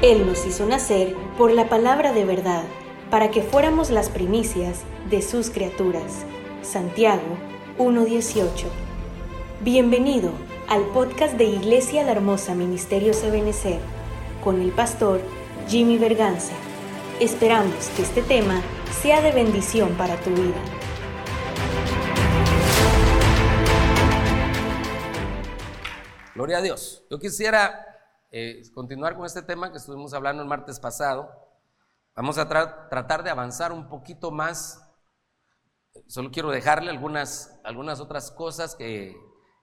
Él nos hizo nacer por la palabra de verdad, para que fuéramos las primicias de sus criaturas. Santiago 1.18. Bienvenido al podcast de Iglesia La Hermosa Ministerio Sabenecer, con el pastor Jimmy Berganza. Esperamos que este tema sea de bendición para tu vida. Gloria a Dios. Yo quisiera eh, continuar con este tema que estuvimos hablando el martes pasado. Vamos a tratar de avanzar un poquito más. Solo quiero dejarle algunas, algunas otras cosas que,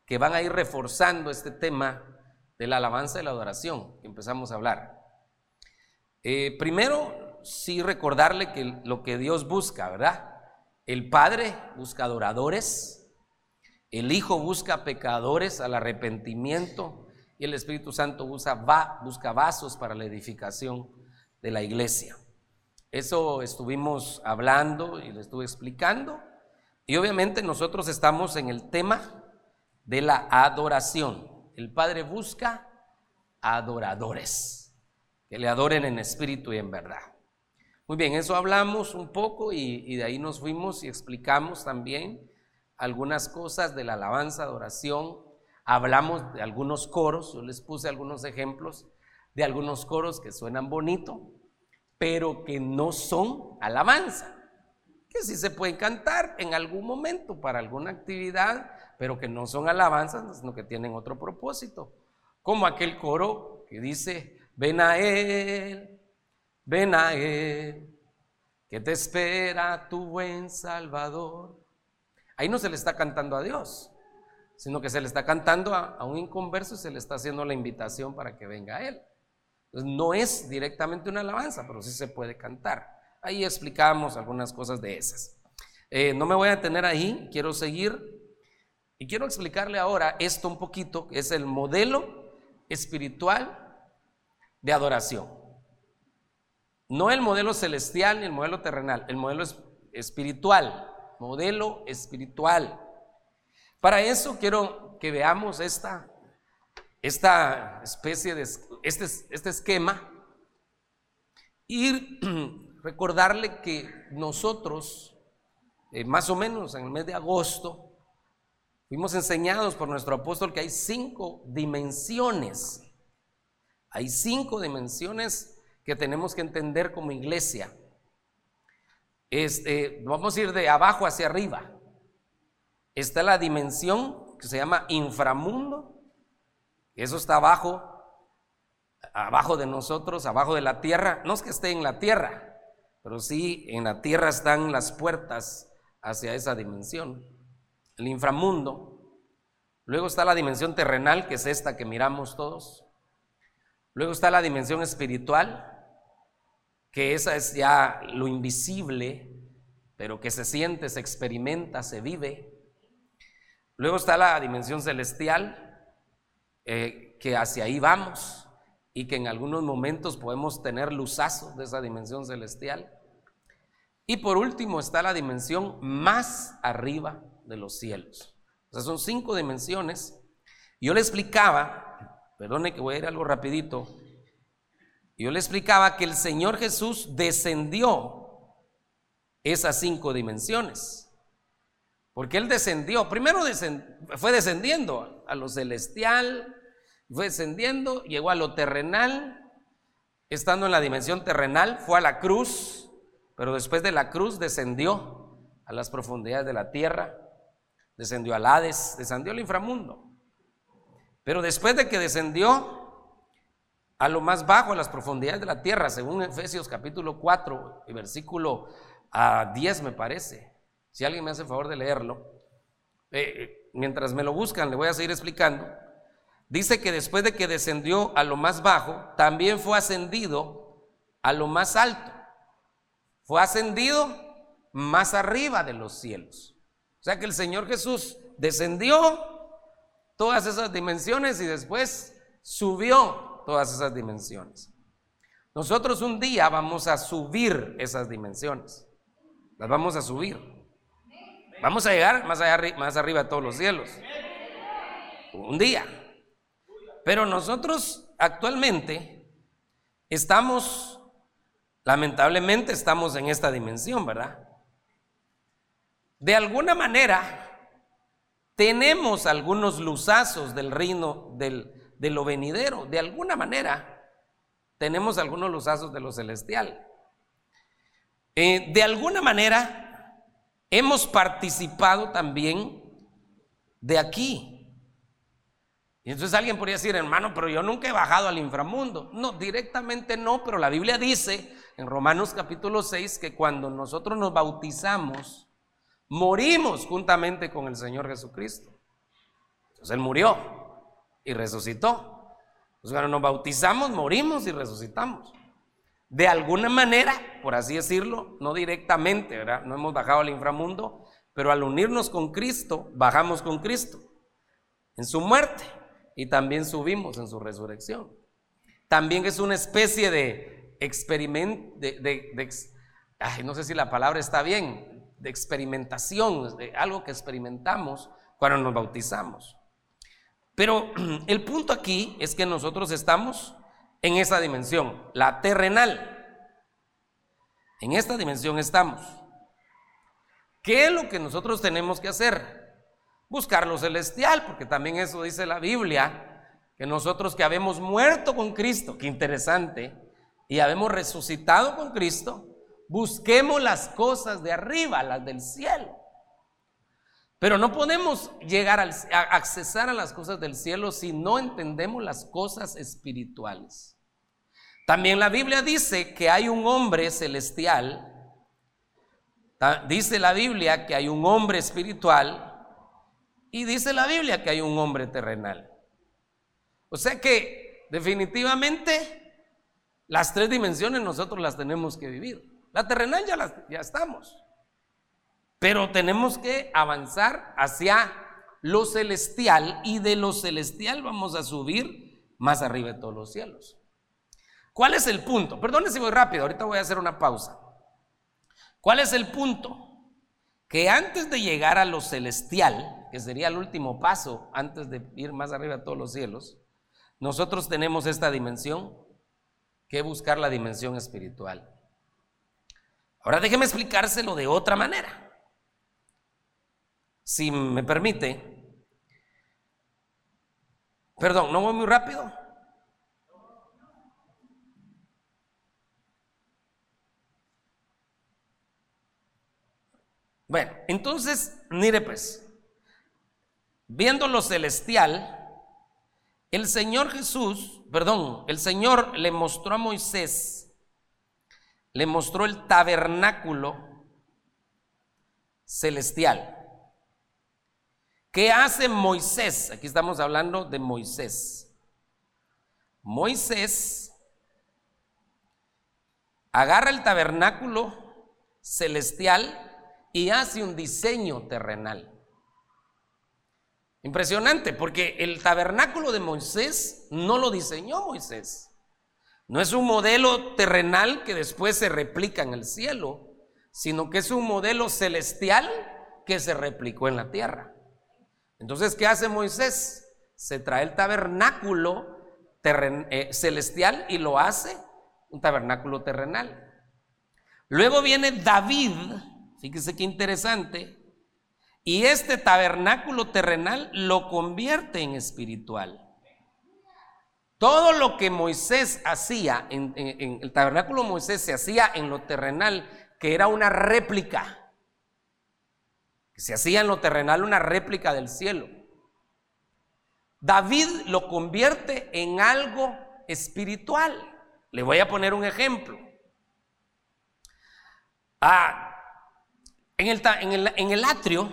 que van a ir reforzando este tema de la alabanza y la adoración que empezamos a hablar. Eh, primero, sí recordarle que lo que Dios busca, ¿verdad? El Padre busca adoradores, el Hijo busca pecadores al arrepentimiento, el Espíritu Santo busca vasos para la edificación de la iglesia. Eso estuvimos hablando y le estuve explicando. Y obviamente nosotros estamos en el tema de la adoración. El Padre busca adoradores, que le adoren en espíritu y en verdad. Muy bien, eso hablamos un poco y, y de ahí nos fuimos y explicamos también algunas cosas de la alabanza, adoración, Hablamos de algunos coros, yo les puse algunos ejemplos de algunos coros que suenan bonito, pero que no son alabanza, que sí se pueden cantar en algún momento para alguna actividad, pero que no son alabanzas, sino que tienen otro propósito, como aquel coro que dice, ven a Él, ven a Él, que te espera tu buen Salvador. Ahí no se le está cantando a Dios, sino que se le está cantando a, un inconverso y se le está haciendo la invitación para que venga a él. No es directamente una alabanza, pero sí se puede cantar. Ahí explicamos algunas cosas de esas. Eh, no me voy a detener ahí, quiero seguir y quiero explicarle ahora esto un poquito, es el modelo espiritual de adoración. No el modelo celestial ni el modelo terrenal, el modelo espiritual, modelo espiritual. Para eso quiero que veamos esta, esta especie de, este, este esquema y recordarle que nosotros, eh, más o menos en el mes de agosto, fuimos enseñados por nuestro apóstol que hay cinco dimensiones. Hay cinco dimensiones que tenemos que entender como iglesia. Este, vamos a ir de abajo hacia arriba está la dimensión que se llama inframundo, eso está abajo, abajo de nosotros, abajo de la tierra, no es que esté en la tierra, pero sí en la tierra están las puertas hacia esa dimensión, el inframundo. Luego está la dimensión terrenal, que es esta que miramos todos. Luego está la dimensión espiritual, que esa es ya lo invisible, pero que se siente, se experimenta, se vive. Luego está la dimensión celestial, eh, que hacia ahí vamos y que en algunos momentos podemos tener luzazos de esa dimensión celestial. Y por último está la dimensión más arriba de los cielos. O sea, son cinco dimensiones. Yo le explicaba, perdone que voy a ir algo rapidito, yo le explicaba que el Señor Jesús descendió esas cinco dimensiones. Porque Él descendió, primero fue descendiendo a lo celestial, fue descendiendo, llegó a lo terrenal, estando en la dimensión terrenal, fue a la cruz, pero después de la cruz descendió a las profundidades de la tierra, descendió al Hades, descendió al inframundo. Pero después de que descendió a lo más bajo, a las profundidades de la tierra, según Efesios capítulo 4 y versículo a 10 me parece, si alguien me hace el favor de leerlo, eh, eh, mientras me lo buscan, le voy a seguir explicando. Dice que después de que descendió a lo más bajo, también fue ascendido a lo más alto. Fue ascendido más arriba de los cielos. O sea que el Señor Jesús descendió todas esas dimensiones y después subió todas esas dimensiones. Nosotros un día vamos a subir esas dimensiones. Las vamos a subir. Vamos a llegar más, allá, más arriba de todos los cielos. Un día. Pero nosotros actualmente estamos, lamentablemente estamos en esta dimensión, ¿verdad? De alguna manera, tenemos algunos luzazos del reino del, de lo venidero, de alguna manera tenemos algunos luzazos de lo celestial. Eh, de alguna manera hemos participado también de aquí. Y entonces alguien podría decir, hermano, pero yo nunca he bajado al inframundo. No, directamente no, pero la Biblia dice en Romanos capítulo 6 que cuando nosotros nos bautizamos, morimos juntamente con el Señor Jesucristo. Entonces Él murió y resucitó. Entonces cuando nos bautizamos, morimos y resucitamos. De alguna manera, por así decirlo, no directamente, ¿verdad? No hemos bajado al inframundo, pero al unirnos con Cristo, bajamos con Cristo en su muerte y también subimos en su resurrección. También es una especie de experimento, de, no sé si la palabra está bien, de experimentación, de algo que experimentamos cuando nos bautizamos. Pero el punto aquí es que nosotros estamos en esa dimensión, la terrenal. En esta dimensión estamos. ¿Qué es lo que nosotros tenemos que hacer? Buscar lo celestial, porque también eso dice la Biblia, que nosotros que habemos muerto con Cristo, qué interesante, y habemos resucitado con Cristo, Busquemos las cosas de arriba, las del cielo. Pero no podemos llegar a accesar a las cosas del cielo si no entendemos las cosas espirituales. También la Biblia dice que hay un hombre celestial. Dice la Biblia que hay un hombre espiritual. Y dice la Biblia que hay un hombre terrenal. O sea que definitivamente las tres dimensiones nosotros las tenemos que vivir. La terrenal ya, ya estamos. Pero tenemos que avanzar hacia lo celestial y de lo celestial vamos a subir más arriba de todos los cielos. ¿Cuál es el punto? Perdón si voy rápido, ahorita voy a hacer una pausa. ¿Cuál es el punto? Que antes de llegar a lo celestial, que sería el último paso antes de ir más arriba de todos los cielos, nosotros tenemos esta dimensión que buscar la dimensión espiritual. Ahora déjeme explicárselo de otra manera. Si me permite. Perdón, ¿no voy muy rápido? Bueno, entonces, mire pues, viendo lo celestial, el Señor Jesús, perdón, el Señor le mostró a Moisés le mostró el tabernáculo celestial. ¿Qué hace Moisés? Aquí estamos hablando de Moisés. Moisés agarra el tabernáculo celestial y hace un diseño terrenal. Impresionante, porque el tabernáculo de Moisés no lo diseñó Moisés. No es un modelo terrenal que después se replica en el cielo, sino que es un modelo celestial que se replicó en la tierra. Entonces, ¿qué hace Moisés? Se trae el tabernáculo eh, celestial y lo hace un tabernáculo terrenal. Luego viene David, fíjese qué interesante, y este tabernáculo terrenal lo convierte en espiritual. Todo lo que Moisés hacía en, el tabernáculo Moisés se hacía en lo terrenal, que era una réplica. se hacía en lo terrenal una réplica del cielo. David lo convierte en algo espiritual. Le voy a poner un ejemplo. Ah, en, el, en el atrio,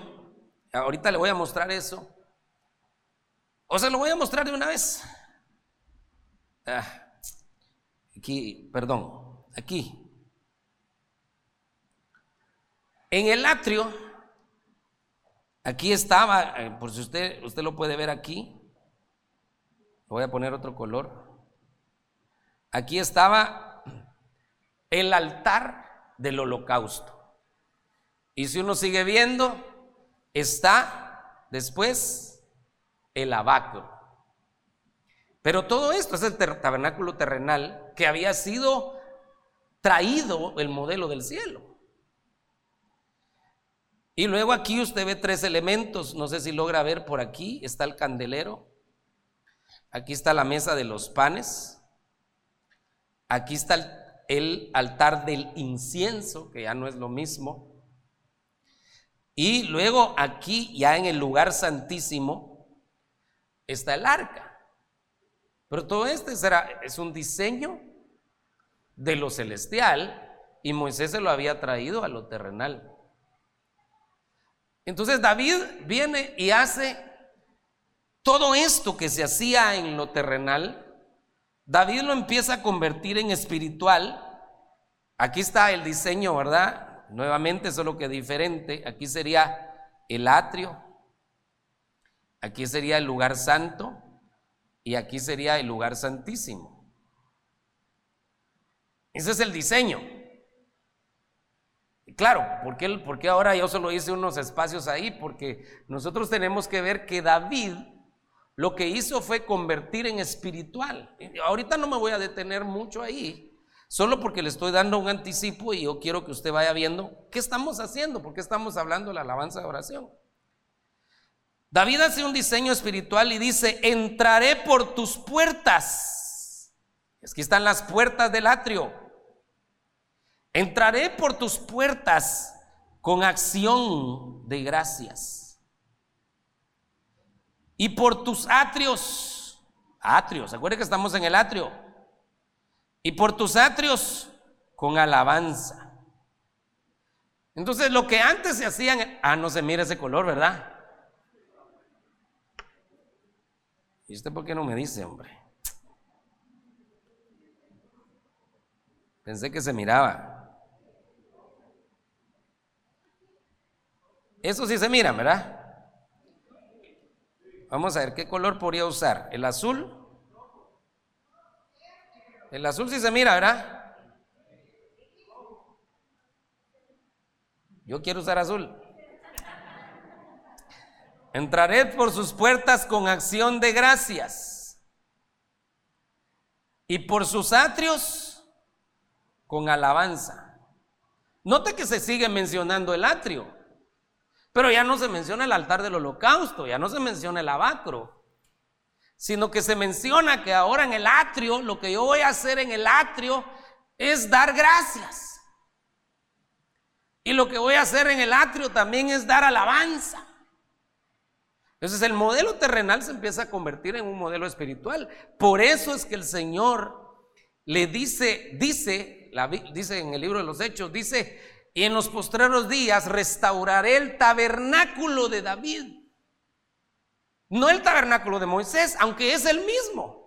ahorita le voy a mostrar eso. O sea, lo voy a mostrar de una vez. Ah, aquí, perdón, aquí. En el atrio, aquí estaba, eh, por si usted, usted lo puede ver aquí, voy a poner otro color. Aquí estaba el altar del holocausto. Y si uno sigue viendo, está después el abacro. Pero todo esto es el tabernáculo terrenal que había sido traído el modelo del cielo. Y luego aquí usted ve tres elementos, no sé si logra ver por aquí, está el candelero, aquí está la mesa de los panes, aquí está el, el altar del incienso, que ya no es lo mismo, y luego aquí, ya en el lugar santísimo, está el arca. Pero todo este será, es un diseño de lo celestial y Moisés se lo había traído a lo terrenal. Entonces David viene y hace todo esto que se hacía en lo terrenal, David lo empieza a convertir en espiritual. Aquí está el diseño, ¿verdad? Nuevamente, solo que diferente. Aquí sería el atrio, aquí sería el lugar santo y aquí sería el lugar santísimo. Ese es el diseño. Claro, ¿por qué, ¿por qué, ahora yo solo hice unos espacios ahí? Porque nosotros tenemos que ver que David lo que hizo fue convertir en espiritual. Ahorita no me voy a detener mucho ahí, Solo porque le estoy dando un anticipo y yo quiero que usted vaya viendo qué estamos haciendo, porque estamos hablando de la alabanza de oración. David hace un diseño espiritual y dice, entraré por tus puertas. Aquí están las puertas del atrio. Entraré por tus puertas con acción de gracias. Y por tus atrios, atrios, acuérdense que estamos en el atrio y por tus atrios con alabanza. Entonces lo que antes se hacían, ah, no se mira ese color, ¿verdad? ¿Y usted por qué no me dice, hombre? Pensé que se miraba. Eso sí se mira, ¿verdad? Vamos a ver qué color podría usar. ¿El azul? El azul sí se mira, ¿verdad? Yo quiero usar azul. Entraré por sus puertas con acción de gracias y por sus atrios con alabanza. Note que se sigue mencionando el atrio, pero ya no se menciona el altar del holocausto, ya no se menciona el abacro sino que se menciona que ahora en el atrio, lo que yo voy a hacer en el atrio es dar gracias. Y lo que voy a hacer en el atrio también es dar alabanza. Entonces el modelo terrenal se empieza a convertir en un modelo espiritual. Por eso es que el Señor le dice, dice, dice en el libro de los Hechos, dice, y en los postreros días restauraré el tabernáculo de David no el tabernáculo de Moisés, aunque es el mismo.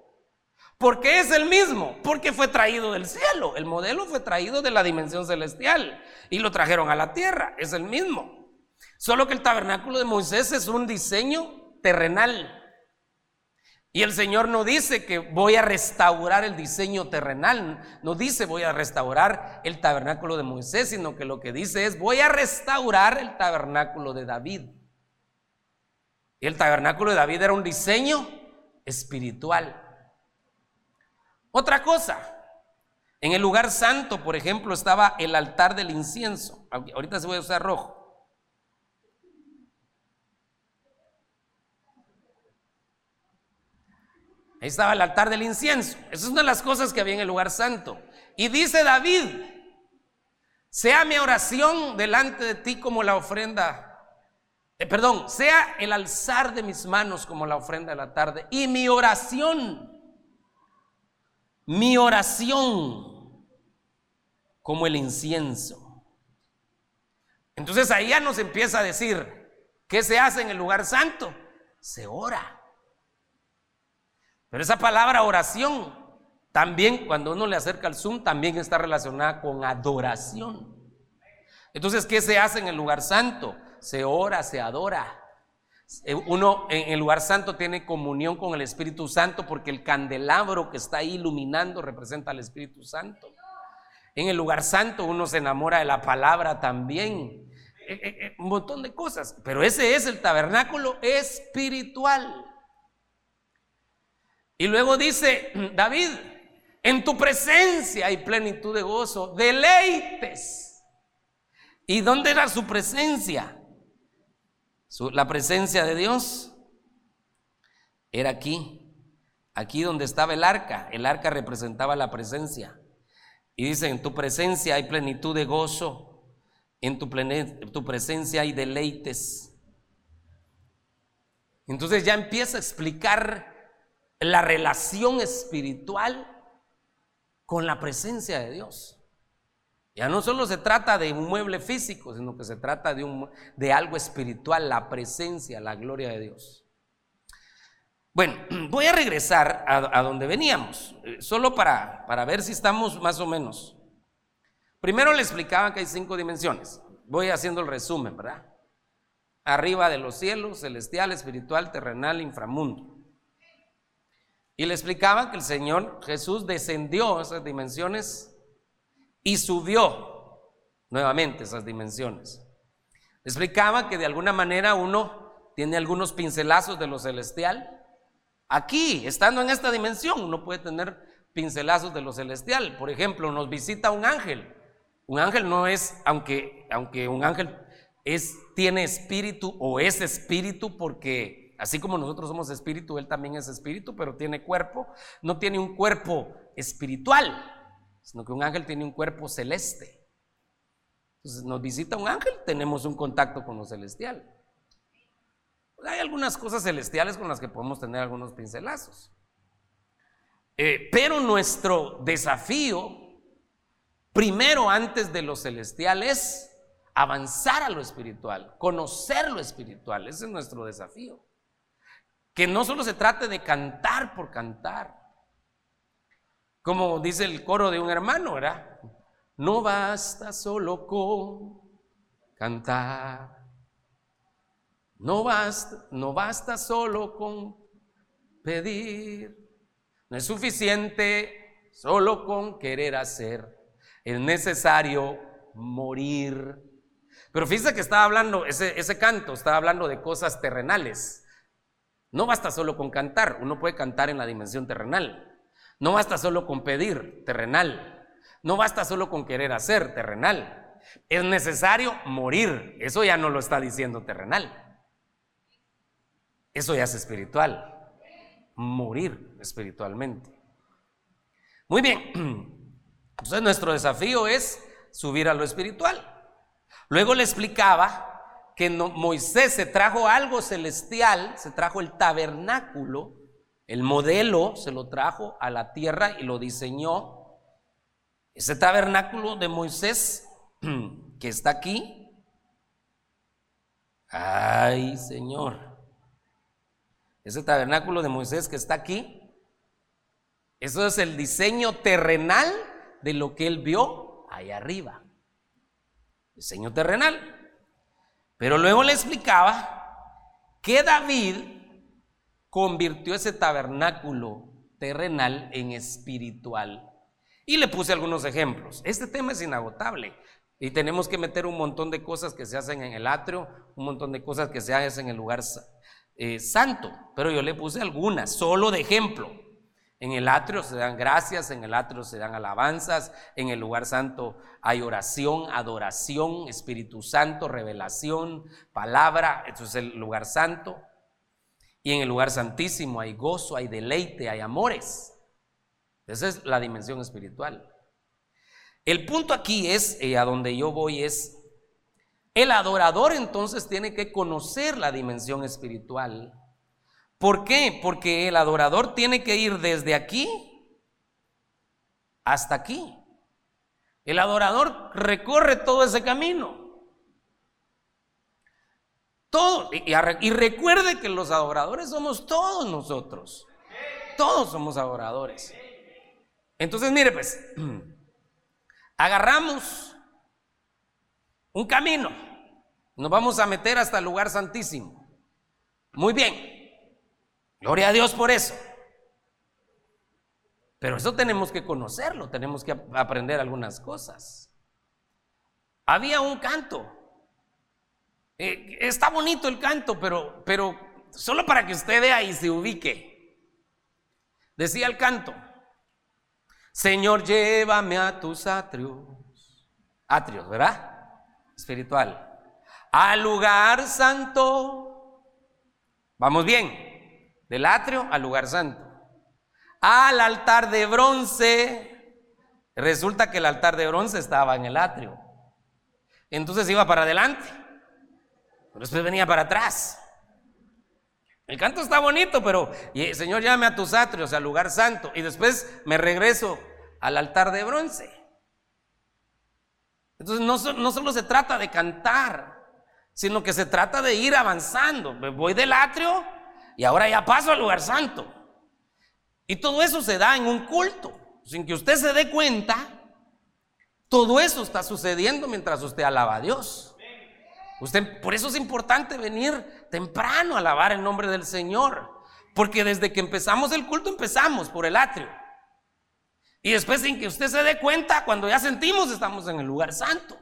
¿Por qué es el mismo? Porque fue traído del cielo. El modelo fue traído de la dimensión celestial y lo trajeron a la tierra. Es el mismo. Solo que el tabernáculo de Moisés es un diseño terrenal. Y el Señor no dice que voy a restaurar el diseño terrenal, no dice voy a restaurar el tabernáculo de Moisés, sino que lo que dice es voy a restaurar el tabernáculo de David. El tabernáculo de David era un diseño espiritual. Otra cosa, en el lugar santo, por ejemplo, estaba el altar del incienso. Ahorita se voy a usar rojo. Ahí estaba el altar del incienso. Esa es una de las cosas que había en el lugar santo. Y dice David, sea mi oración delante de ti como la ofrenda eh, perdón, sea el alzar de mis manos como la ofrenda de la tarde y mi oración, mi oración como el incienso. Entonces ahí ya nos empieza a decir, ¿qué se hace en el lugar santo? Se ora. Pero esa palabra oración, también cuando uno le acerca al Zoom, también está relacionada con adoración. Entonces, ¿qué se hace en el lugar santo? Se ora, se adora. Eh, uno en el lugar santo tiene comunión con el Espíritu Santo porque el candelabro que está ahí iluminando representa al Espíritu Santo. En el lugar santo uno se enamora de la palabra también. Eh, eh, un montón de cosas. Pero ese es el tabernáculo espiritual. Y luego dice David, en tu presencia hay plenitud de gozo, deleites. ¿Y dónde era su presencia? La presencia de Dios era aquí, aquí donde estaba el arca. El arca representaba la presencia. Y dice, en tu presencia hay plenitud de gozo, en tu, presencia hay deleites. Entonces ya empieza a explicar la relación espiritual con la presencia de Dios. Ya no solo se trata de un mueble físico, sino que se trata de, un, de algo espiritual, la presencia, la gloria de Dios. Bueno, voy a regresar a, donde veníamos, eh, solo para, para ver si estamos más o menos. Primero le explicaba que hay cinco dimensiones. Voy haciendo el resumen, ¿verdad? Arriba de los cielos, celestial, espiritual, terrenal, inframundo. Y le explicaba que el Señor Jesús descendió a esas dimensiones y subió nuevamente esas dimensiones. Explicaba que de alguna manera uno tiene algunos pincelazos de lo celestial. Aquí, estando en esta dimensión, uno puede tener pincelazos de lo celestial. Por ejemplo, nos visita un ángel. Un ángel no es, aunque, aunque un ángel es, tiene espíritu o es espíritu porque Así como nosotros somos espíritu, Él también es espíritu, pero tiene cuerpo. No tiene un cuerpo espiritual, sino que un ángel tiene un cuerpo celeste. Entonces nos visita un ángel, tenemos un contacto con lo celestial. Hay algunas cosas celestiales con las que podemos tener algunos pincelazos. Eh, pero nuestro desafío, primero antes de lo celestial, es avanzar a lo espiritual, conocer lo espiritual. Ese es nuestro desafío. Que no solo se trate de cantar por cantar. Como dice el coro de un hermano, ¿verdad? No basta solo con cantar. No basta, no basta solo con pedir. No es suficiente solo con querer hacer. Es necesario morir. Pero fíjese que estaba hablando, ese, ese canto estaba hablando de cosas terrenales. No basta solo con cantar, uno puede cantar en la dimensión terrenal. No basta solo con pedir, terrenal. No basta solo con querer hacer, terrenal. Es necesario morir. Eso ya no lo está diciendo terrenal. Eso ya es espiritual. Morir espiritualmente. Muy bien. Entonces nuestro desafío es subir a lo espiritual. Luego le explicaba que Moisés se trajo algo celestial, se trajo el tabernáculo, el modelo se lo trajo a la tierra y lo diseñó. Ese tabernáculo de Moisés que está aquí, ay Señor, ese tabernáculo de Moisés que está aquí, eso es el diseño terrenal de lo que él vio ahí arriba. Diseño terrenal. Pero luego le explicaba que David convirtió ese tabernáculo terrenal en espiritual. Y le puse algunos ejemplos. Este tema es inagotable y tenemos que meter un montón de cosas que se hacen en el atrio, un montón de cosas que se hacen en el lugar eh, santo, pero yo le puse algunas, solo de ejemplo. En el atrio se dan gracias, en el atrio se dan alabanzas, en el lugar santo hay oración, adoración, Espíritu Santo, revelación, palabra, eso es el lugar santo. Y en el lugar santísimo hay gozo, hay deleite, hay amores. Esa es la dimensión espiritual. El punto aquí es, y a donde yo voy es, el adorador entonces tiene que conocer la dimensión espiritual ¿Por qué? Porque el adorador tiene que ir desde aquí hasta aquí. El adorador recorre todo ese camino. Todo. Y, recuerde que los adoradores somos todos nosotros. Todos somos adoradores. Entonces, mire, pues, agarramos un camino. Nos vamos a meter hasta el lugar santísimo. Muy bien. Gloria a Dios por eso. Pero eso tenemos que conocerlo, tenemos que aprender algunas cosas. Había un canto. Eh, está bonito el canto, pero, pero solo para que usted vea y se ubique. Decía el canto, Señor, llévame a tus atrios. Atrios, ¿verdad? Espiritual. Al lugar santo. Vamos bien. Del atrio al lugar santo. Al altar de bronce. Resulta que el altar de bronce estaba en el atrio. Entonces iba para adelante. Pero después venía para atrás. El canto está bonito, pero Señor, llame a tus atrios, al lugar santo. Y después me regreso al altar de bronce. Entonces no, no solo se trata de cantar, sino que se trata de ir avanzando. Voy del atrio y ahora ya paso al lugar santo. Y todo eso se da en un culto, sin que usted se dé cuenta. Todo eso está sucediendo mientras usted alaba a Dios. Usted, por eso es importante venir temprano a alabar el nombre del Señor. Porque desde que empezamos el culto empezamos por el atrio. Y después sin que usted se dé cuenta, cuando ya sentimos estamos en el lugar santo.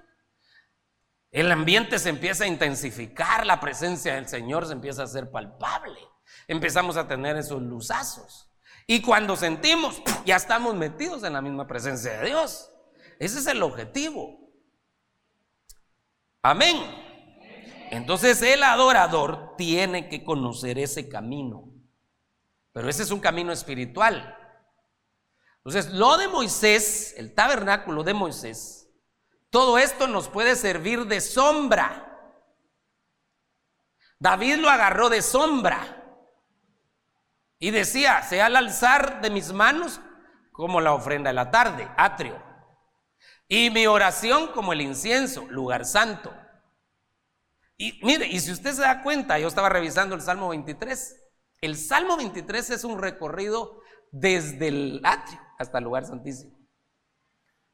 El ambiente se empieza a intensificar, la presencia del Señor se empieza a hacer palpable. Empezamos a tener esos luzazos. Y cuando sentimos, ya estamos metidos en la misma presencia de Dios. Ese es el objetivo. Amén. Entonces el adorador tiene que conocer ese camino. Pero ese es un camino espiritual. Entonces, lo de Moisés, el tabernáculo de Moisés, todo esto nos puede servir de sombra. David lo agarró de sombra y decía, sea al alzar de mis manos como la ofrenda de la tarde, atrio, y mi oración como el incienso, lugar santo. Y mire, y si usted se da cuenta, yo estaba revisando el Salmo 23. El Salmo 23 es un recorrido desde el atrio hasta el lugar santísimo.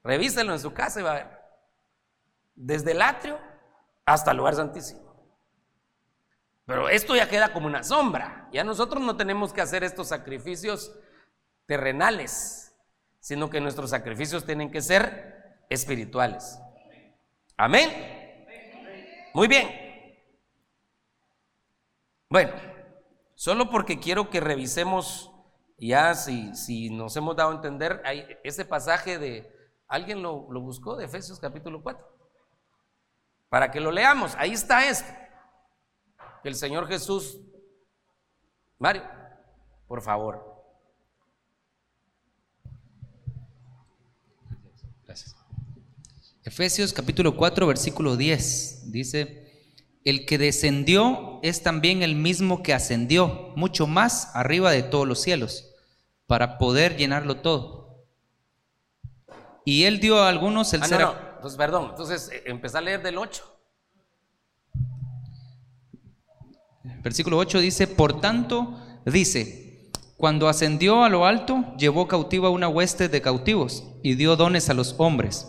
Revíselo en su casa y va a ver. Desde el atrio hasta el lugar santísimo. Pero esto ya queda como una sombra. Ya nosotros no tenemos que hacer estos sacrificios terrenales, sino que nuestros sacrificios tienen que ser espirituales. Amén. Muy bien. Bueno, solo porque quiero que revisemos ya si, si nos hemos dado a entender, hay ese pasaje de, ¿alguien lo, lo buscó? De Efesios capítulo 4. Para que lo leamos, ahí está esto. El Señor Jesús, Mario, por favor. Gracias. Efesios capítulo 4, versículo 10, dice, el que descendió es también el mismo que ascendió, mucho más arriba de todos los cielos, para poder llenarlo todo. Y él dio a algunos el ah, ser... No, no. Entonces, perdón, entonces eh, empezá a leer del 8. Versículo 8 dice, por tanto, dice, cuando ascendió a lo alto, llevó cautiva una hueste de cautivos y dio dones a los hombres.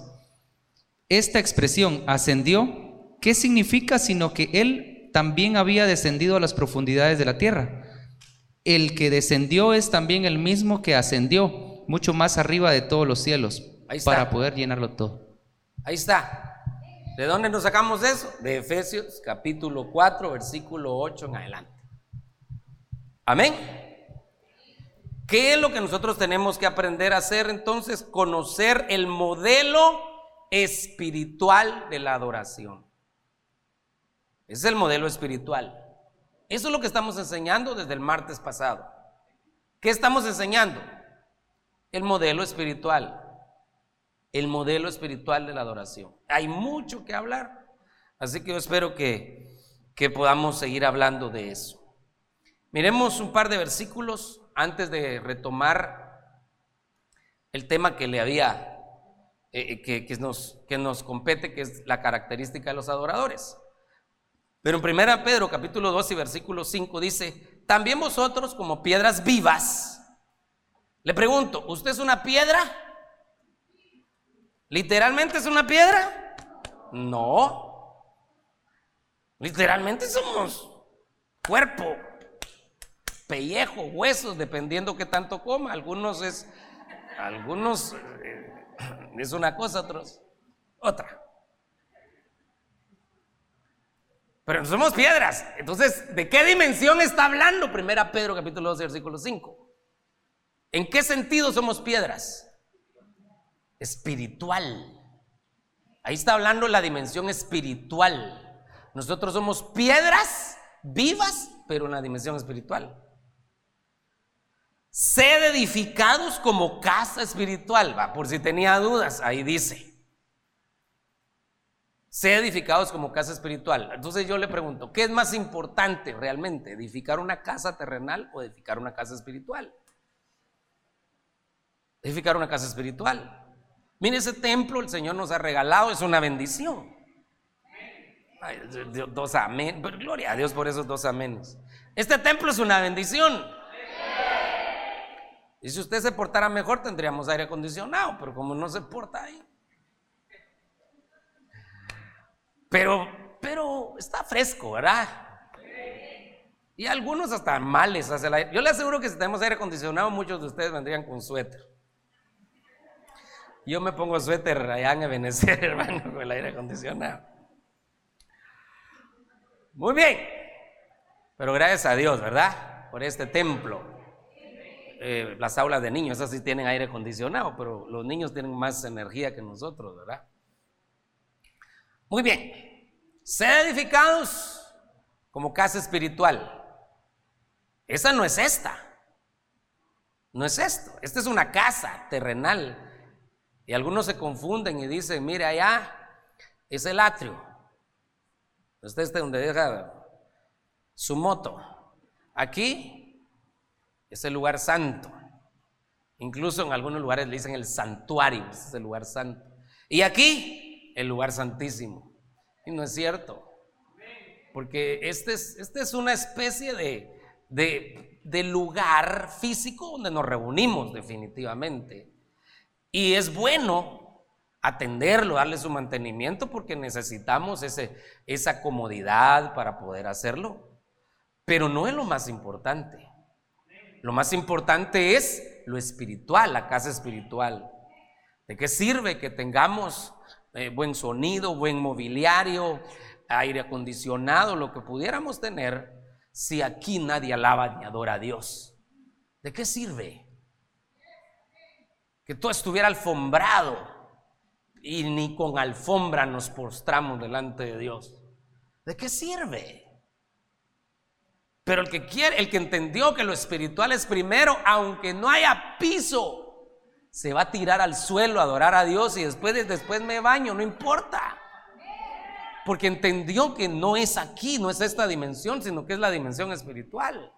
Esta expresión, ascendió, ¿qué significa sino que Él también había descendido a las profundidades de la tierra? El que descendió es también el mismo que ascendió mucho más arriba de todos los cielos para poder llenarlo todo. Ahí está. ¿De dónde nos sacamos eso? De Efesios capítulo 4, versículo 8 en adelante. Amén. ¿Qué es lo que nosotros tenemos que aprender a hacer entonces? Conocer el modelo espiritual de la adoración. Ese es el modelo espiritual. Eso es lo que estamos enseñando desde el martes pasado. ¿Qué estamos enseñando? El modelo espiritual. El modelo espiritual de la adoración. Hay mucho que hablar. Así que yo espero que, que podamos seguir hablando de eso. Miremos un par de versículos antes de retomar el tema que le había, eh, eh, que, nos, que nos compete, que es la característica de los adoradores. Pero en 1 Pedro capítulo 2 y versículo 5 dice, también vosotros como piedras vivas. Le pregunto, ¿usted es una piedra? ¿Literalmente es una piedra? No. Literalmente somos cuerpo, pellejo, huesos, dependiendo qué tanto coma. Algunos es, algunos eh, es una cosa, otros otra. Pero somos piedras. Entonces, ¿de qué dimensión está hablando? Primera Pedro capítulo 12, versículo 5. ¿En qué sentido somos piedras? Espiritual. Ahí está hablando la dimensión espiritual. Nosotros somos piedras vivas, pero en la dimensión espiritual. Sed edificados como casa espiritual, va, por si tenía dudas, ahí dice. Sed edificados como casa espiritual. Entonces yo le pregunto, ¿qué es más importante realmente? ¿Edificar una casa terrenal o edificar una casa espiritual? Edificar una casa espiritual. Mire ese templo, el Señor nos ha regalado, es una bendición. dos amén. gloria a Dios por esos dos aménes. Este templo es una bendición. Y si usted se portara mejor, tendríamos aire acondicionado, pero como no se porta ahí. Pero, pero está fresco, ¿verdad? Y algunos hasta males hace el aire. Yo le aseguro que si tenemos aire acondicionado, muchos de ustedes vendrían con suéter. Yo me pongo suéter allá en Ebenezer, hermano, con el aire acondicionado. Muy bien. Pero gracias a Dios, ¿verdad? Por este templo. Eh, las aulas de niños, esas sí tienen aire acondicionado, pero los niños tienen más energía que nosotros, ¿verdad? Muy bien. Ser edificados como casa espiritual. Esa no es esta. No es esto. Esta es una casa terrenal y algunos se confunden y dicen, mire, allá es el atrio. Usted está donde deja su moto. Aquí es el lugar santo. Incluso en algunos lugares le dicen el santuario, es el lugar santo. Y aquí el lugar santísimo. Y no es cierto. Porque este es, este es una especie de, de, lugar físico donde nos reunimos definitivamente. Y es bueno atenderlo, darle su mantenimiento porque necesitamos ese, esa comodidad para poder hacerlo. Pero no es lo más importante. Lo más importante es lo espiritual, la casa espiritual. ¿De qué sirve que tengamos eh, buen sonido, buen mobiliario, aire acondicionado, lo que pudiéramos tener, si aquí nadie alaba ni adora a Dios? ¿De qué sirve? que todo estuviera alfombrado y ni con alfombra nos postramos delante de Dios. ¿De qué sirve? Pero el que quiere, el que entendió que lo espiritual es primero, aunque no haya piso, se va a tirar al suelo a adorar a Dios y después, después me baño, no importa. Porque entendió que no es aquí, no es esta dimensión, sino que es la dimensión espiritual.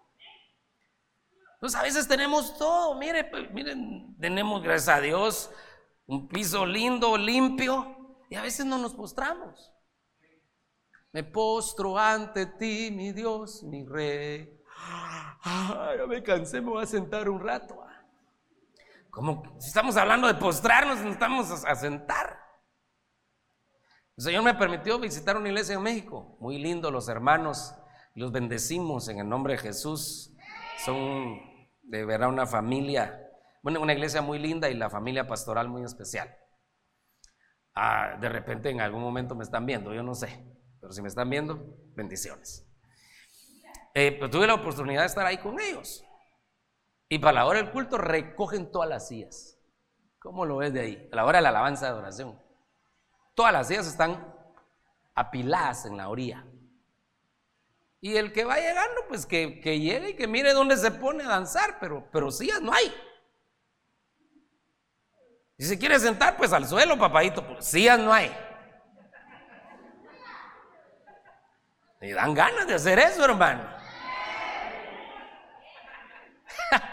Entonces a veces tenemos todo, mire, pues, miren, tenemos gracias a Dios un piso lindo, limpio, y a veces no nos postramos. Me postro ante ti, mi Dios, mi rey. ya me cansé, me voy a sentar un rato. Como si estamos hablando de postrarnos, nos estamos a sentar. El Señor me permitió visitar una iglesia en México. Muy lindo los hermanos. Los bendecimos en el nombre de Jesús. Son de ver a una familia, bueno, una iglesia muy linda y la familia pastoral muy especial. Ah, de repente en algún momento me están viendo, yo no sé, pero si me están viendo, bendiciones. Eh, pues tuve la oportunidad de estar ahí con ellos. Y para la hora del culto recogen todas las sillas. ¿Cómo lo ves de ahí? A la hora de la alabanza de adoración. Todas las sillas están apiladas en la orilla. Y el que va llegando, pues que, llegue y que mire dónde se pone a danzar, pero, pero sillas no hay. Si se quiere sentar, pues al suelo, papadito, pues sillas no hay. Y dan ganas de hacer eso, hermano.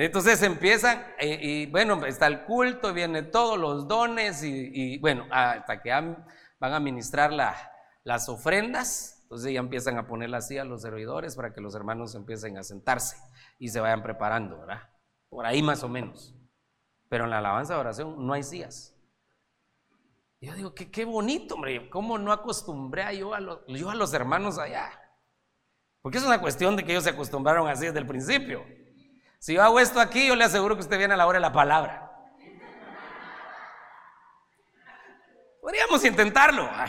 Entonces empiezan, y, bueno, está el culto, viene todos los dones, y, bueno, hasta que van a ministrar la, las ofrendas, entonces ya empiezan a poner así a los servidores para que los hermanos empiecen a sentarse y se vayan preparando, ¿verdad? Por ahí más o menos. Pero en la alabanza de oración no hay sillas. Yo digo, qué, bonito, hombre, ¿cómo no acostumbré yo a, los, yo a los hermanos allá? Porque es una cuestión de que ellos se acostumbraron así desde el principio. Si yo hago esto aquí, yo le aseguro que usted viene a la hora de la palabra. Podríamos intentarlo. ¿ah?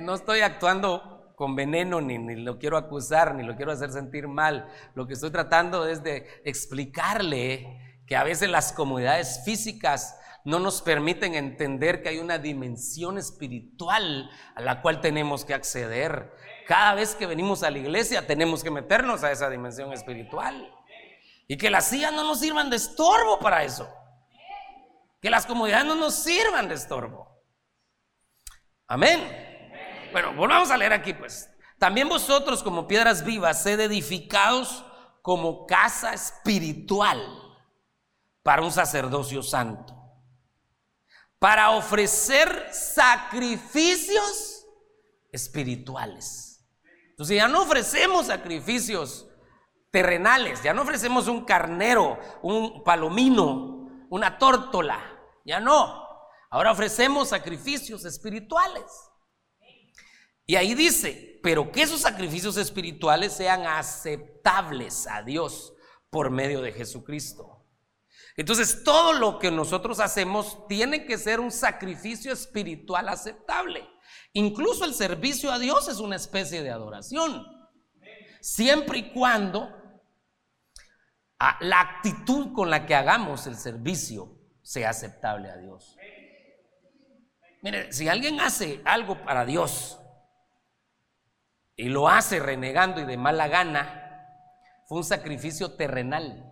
No estoy actuando con veneno, ni, ni lo quiero acusar, ni lo quiero hacer sentir mal. Lo que estoy tratando es de explicarle que a veces las comodidades físicas no nos permiten entender que hay una dimensión espiritual a la cual tenemos que acceder. Cada vez que venimos a la iglesia tenemos que meternos a esa dimensión espiritual. Y que las sillas no nos sirvan de estorbo para eso. Que las comodidades no nos sirvan de estorbo. Amén. Bueno, volvamos a leer aquí pues. También vosotros como piedras vivas, sed edificados como casa espiritual para un sacerdocio santo. Para ofrecer sacrificios espirituales. Entonces ya no ofrecemos sacrificios terrenales, ya no ofrecemos un carnero, un palomino, una tórtola, ya no. Ahora ofrecemos sacrificios espirituales. Y ahí dice, pero que esos sacrificios espirituales sean aceptables a Dios por medio de Jesucristo. Entonces, todo lo que nosotros hacemos tiene que ser un sacrificio espiritual aceptable. Incluso el servicio a Dios es una especie de adoración. Siempre y cuando la actitud con la que hagamos el servicio sea aceptable a Dios. Mire, si alguien hace algo para Dios y lo hace renegando y de mala gana, fue un sacrificio terrenal,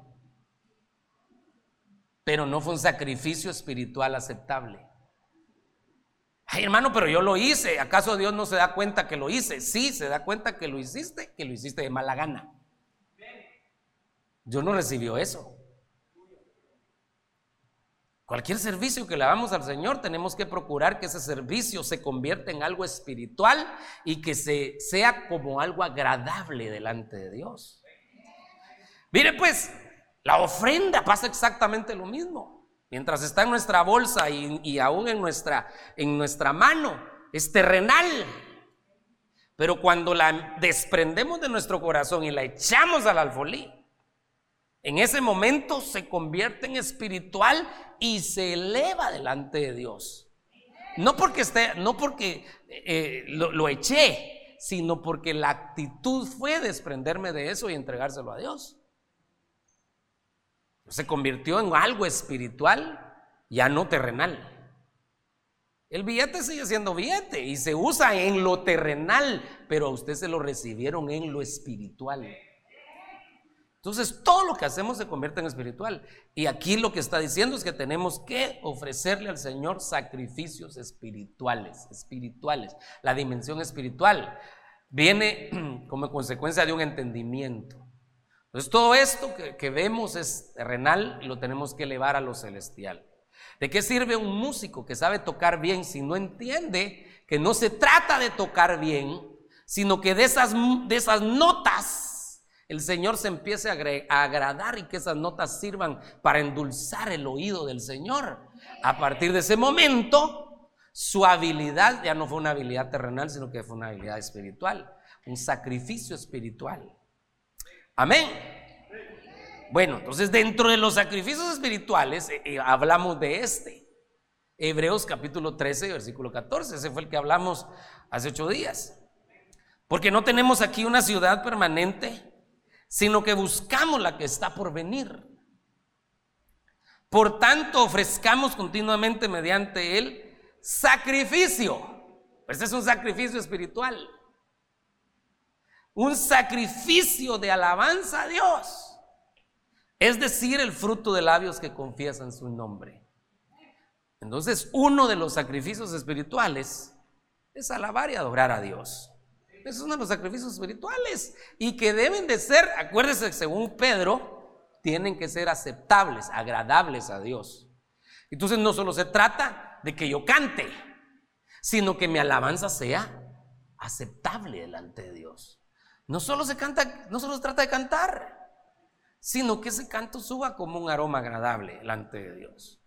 pero no fue un sacrificio espiritual aceptable. Ay, hermano, pero yo lo hice. ¿Acaso Dios no se da cuenta que lo hice? Sí, se da cuenta que lo hiciste, que lo hiciste de mala gana. Dios no recibió eso. Cualquier servicio que le hagamos al Señor, tenemos que procurar que ese servicio se convierta en algo espiritual y que se, sea como algo agradable delante de Dios. Mire pues, la ofrenda pasa exactamente lo mismo. Mientras está en nuestra bolsa y, y aún en nuestra, en nuestra mano, es terrenal. Pero cuando la desprendemos de nuestro corazón y la echamos al alfolí, en ese momento se convierte en espiritual y se eleva delante de Dios. No porque, esté, no porque eh, lo, lo eché, sino porque la actitud fue desprenderme de eso y entregárselo a Dios. Se convirtió en algo espiritual, ya no terrenal. El billete sigue siendo billete y se usa en lo terrenal, pero a usted se lo recibieron en lo espiritual. Entonces todo lo que hacemos se convierte en espiritual. Y aquí lo que está diciendo es que tenemos que ofrecerle al Señor sacrificios espirituales, espirituales. La dimensión espiritual viene como consecuencia de un entendimiento. Entonces todo esto que, vemos es terrenal y lo tenemos que elevar a lo celestial. ¿De qué sirve un músico que sabe tocar bien si no entiende que no se trata de tocar bien, sino que de esas, de esas notas el Señor se empiece a agradar y que esas notas sirvan para endulzar el oído del Señor. A partir de ese momento, su habilidad ya no fue una habilidad terrenal, sino que fue una habilidad espiritual, un sacrificio espiritual. Amén. Bueno, entonces dentro de los sacrificios espirituales eh, eh, hablamos de este. Hebreos capítulo 13, versículo 14. Ese fue el que hablamos hace ocho días. Porque no tenemos aquí una ciudad permanente sino que buscamos la que está por venir. Por tanto, ofrezcamos continuamente mediante él sacrificio. Este es un sacrificio espiritual. Un sacrificio de alabanza a Dios. Es decir, el fruto de labios que confiesan su nombre. Entonces, uno de los sacrificios espirituales es alabar y adorar a Dios. Esos son los sacrificios espirituales y que deben de ser, acuérdense, según Pedro, tienen que ser aceptables, agradables a Dios. Entonces no solo se trata de que yo cante, sino que mi alabanza sea aceptable delante de Dios. No solo se canta, no solo se trata de cantar, sino que ese canto suba como un aroma agradable delante de Dios.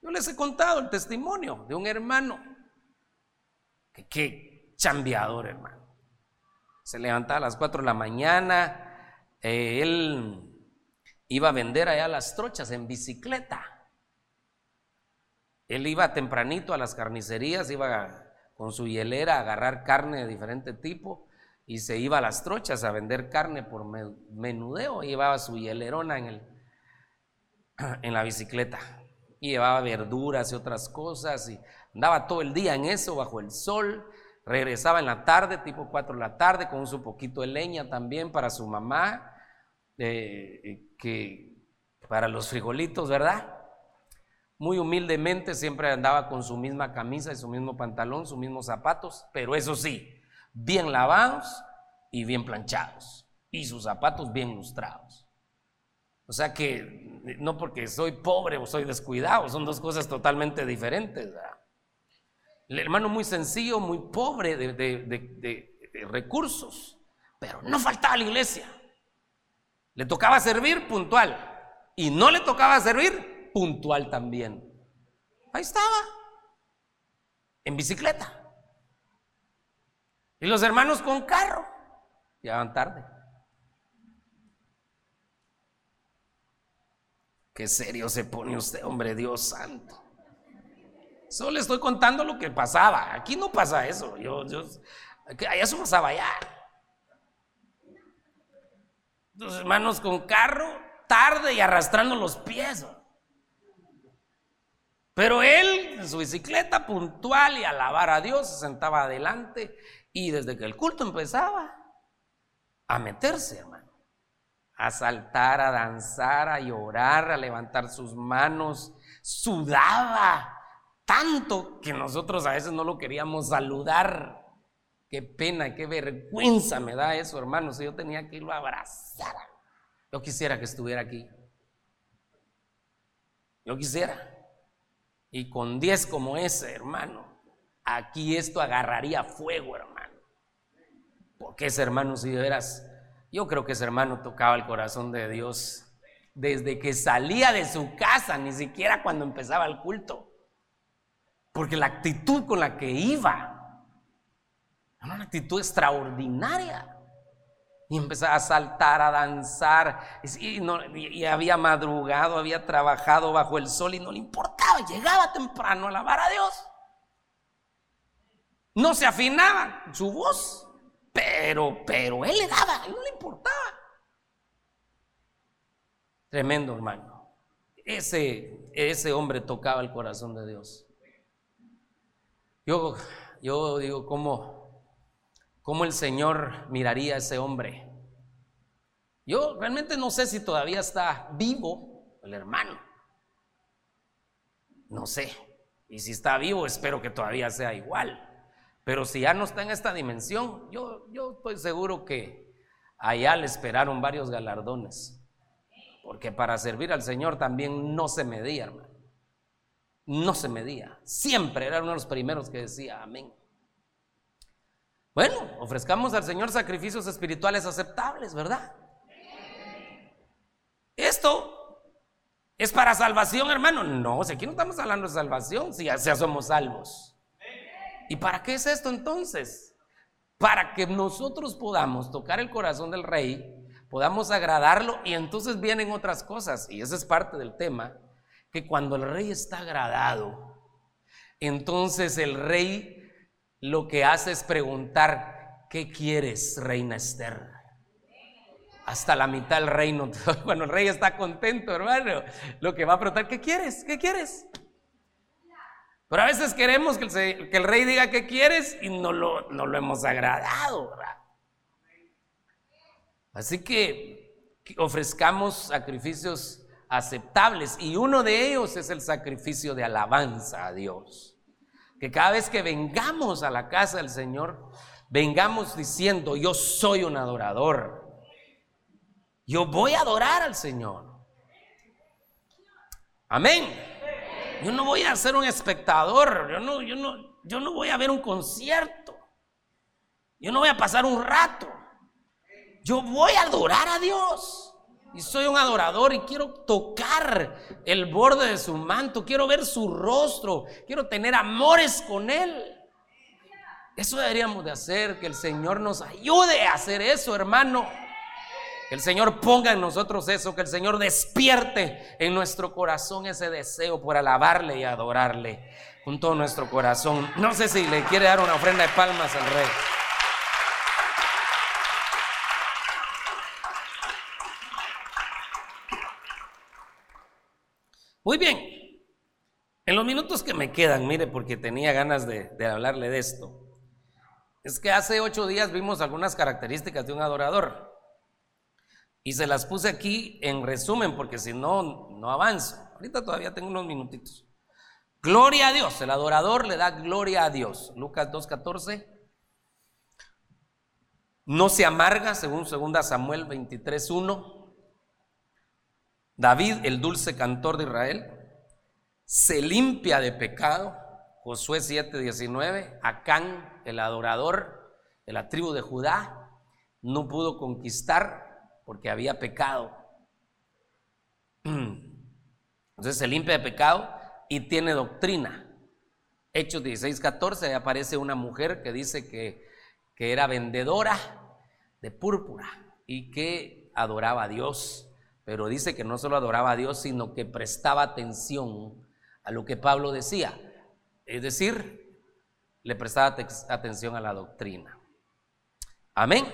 Yo les he contado el testimonio de un hermano que, que chambeador, hermano. Se levantaba a las 4 de la mañana, eh, él iba a vender allá las trochas en bicicleta. Él iba tempranito a las carnicerías, iba con su hielera a agarrar carne de diferente tipo y se iba a las trochas a vender carne por menudeo. Llevaba su hielerona en, el, en la bicicleta y llevaba verduras y otras cosas y andaba todo el día en eso bajo el sol. Regresaba en la tarde, tipo 4 de la tarde, con su poquito de leña también para su mamá, eh, que para los frijolitos, ¿verdad? Muy humildemente siempre andaba con su misma camisa y su mismo pantalón, sus mismos zapatos, pero eso sí, bien lavados y bien planchados, y sus zapatos bien lustrados. O sea que no porque soy pobre o soy descuidado, son dos cosas totalmente diferentes. El hermano muy sencillo, muy pobre de, recursos, pero no faltaba a la iglesia. Le tocaba servir puntual y no le tocaba servir puntual también. Ahí estaba, en bicicleta. Y los hermanos con carro. Llegaban tarde. Qué serio se pone usted, hombre, Dios santo. Solo estoy contando lo que pasaba. Aquí no pasa eso. Yo, yo, eso pasaba allá. Los hermanos con carro, tarde y arrastrando los pies. Pero él, en su bicicleta puntual y alabar a Dios, se sentaba adelante y desde que el culto empezaba a meterse, hermano, a saltar, a danzar, a llorar, a levantar sus manos, sudaba tanto que nosotros a veces no lo queríamos saludar. Qué pena, qué vergüenza me da eso, hermano. Si yo tenía que irlo a abrazar. Yo quisiera que estuviera aquí. Yo quisiera. Y con 10 como ese, hermano, aquí esto agarraría fuego, hermano. Porque ese hermano, si de veras, yo creo que ese hermano tocaba el corazón de Dios desde que salía de su casa, ni siquiera cuando empezaba el culto. Porque la actitud con la que iba era una actitud extraordinaria. Y empezaba a saltar, a danzar. Y, y, había madrugado, había trabajado bajo el sol y no le importaba. Llegaba temprano a alabar a Dios. No se afinaba su voz. Pero, pero él le daba, no le importaba. Tremendo, hermano. Ese, ese hombre tocaba el corazón de Dios. Yo, yo digo, ¿cómo, ¿cómo el Señor miraría a ese hombre? Yo realmente no sé si todavía está vivo el hermano. No sé. Y si está vivo, espero que todavía sea igual. Pero si ya no está en esta dimensión, yo, yo estoy seguro que allá le esperaron varios galardones. Porque para servir al Señor también no se medía, hermano. No se medía. Siempre era uno de los primeros que decía amén. Bueno, ofrezcamos al Señor sacrificios espirituales aceptables, ¿verdad? Esto es para salvación, hermano. No, si aquí no estamos hablando de salvación, si ya somos salvos. ¿Y para qué es esto entonces? Para que nosotros podamos tocar el corazón del rey, podamos agradarlo y entonces vienen otras cosas. Y esa es parte del tema, que cuando el rey está agradado, entonces el rey lo que hace es preguntar, ¿qué quieres, reina Esther? Hasta la mitad del reino, cuando el rey está contento, hermano, lo que va a preguntar, ¿qué quieres? ¿Qué quieres? Pero a veces queremos que el, que el rey diga qué quieres y no lo, no lo hemos agradado, ¿verdad? Así que ofrezcamos sacrificios aceptables y uno de ellos es el sacrificio de alabanza a Dios. Que cada vez que vengamos a la casa del Señor, vengamos diciendo, yo soy un adorador. Yo voy a adorar al Señor. Amén. Yo no voy a ser un espectador, yo no, yo no, yo no voy a ver un concierto. Yo no voy a pasar un rato. Yo voy a adorar a Dios. Y soy un adorador y quiero tocar el borde de su manto, quiero ver su rostro, quiero tener amores con Él. Eso deberíamos de hacer, que el Señor nos ayude a hacer eso, hermano. Que el Señor ponga en nosotros eso, que el Señor despierte en nuestro corazón ese deseo por alabarle y adorarle con todo nuestro corazón. No sé si le quiere dar una ofrenda de palmas al Rey. Muy bien. En los minutos que me quedan, mire, porque tenía ganas de, hablarle de esto, es que hace ocho días vimos algunas características de un adorador. Y se las puse aquí en resumen, porque si no, no avanzo. Ahorita todavía tengo unos minutitos. Gloria a Dios. El adorador le da gloria a Dios. Lucas 2.14. No se amarga, según 2 Samuel 23.1. David, el dulce cantor de Israel, se limpia de pecado. Josué 7:19. Acán, el adorador de la tribu de Judá, no pudo conquistar porque había pecado. Entonces se limpia de pecado y tiene doctrina. Hechos 16:14, ahí aparece una mujer que dice que, que era vendedora de púrpura y que adoraba a Dios pero dice que no solo adoraba a Dios, sino que prestaba atención a lo que Pablo decía. Es decir, le prestaba atención a la doctrina. Amén.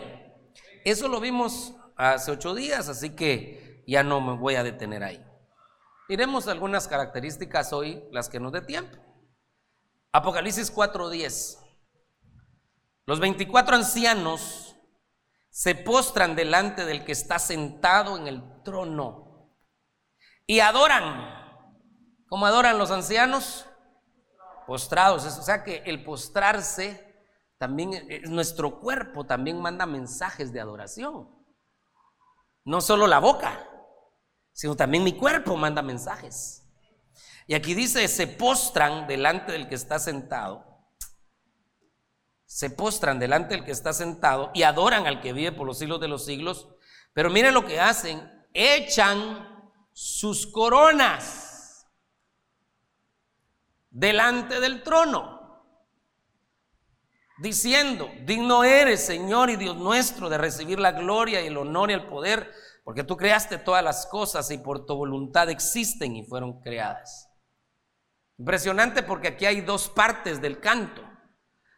Eso lo vimos hace ocho días, así que ya no me voy a detener ahí. Miremos algunas características hoy, las que nos dé tiempo. Apocalipsis 4:10. Los 24 ancianos se postran delante del que está sentado en el trono y adoran. ¿Cómo adoran los ancianos? Postrados. O sea que el postrarse también es nuestro cuerpo, también manda mensajes de adoración. No solo la boca, sino también mi cuerpo manda mensajes. Y aquí dice, se postran delante del que está sentado se postran delante del que está sentado y adoran al que vive por los siglos de los siglos. Pero miren lo que hacen, echan sus coronas delante del trono, diciendo, digno eres, Señor y Dios nuestro, de recibir la gloria y el honor y el poder, porque tú creaste todas las cosas y por tu voluntad existen y fueron creadas. Impresionante porque aquí hay dos partes del canto.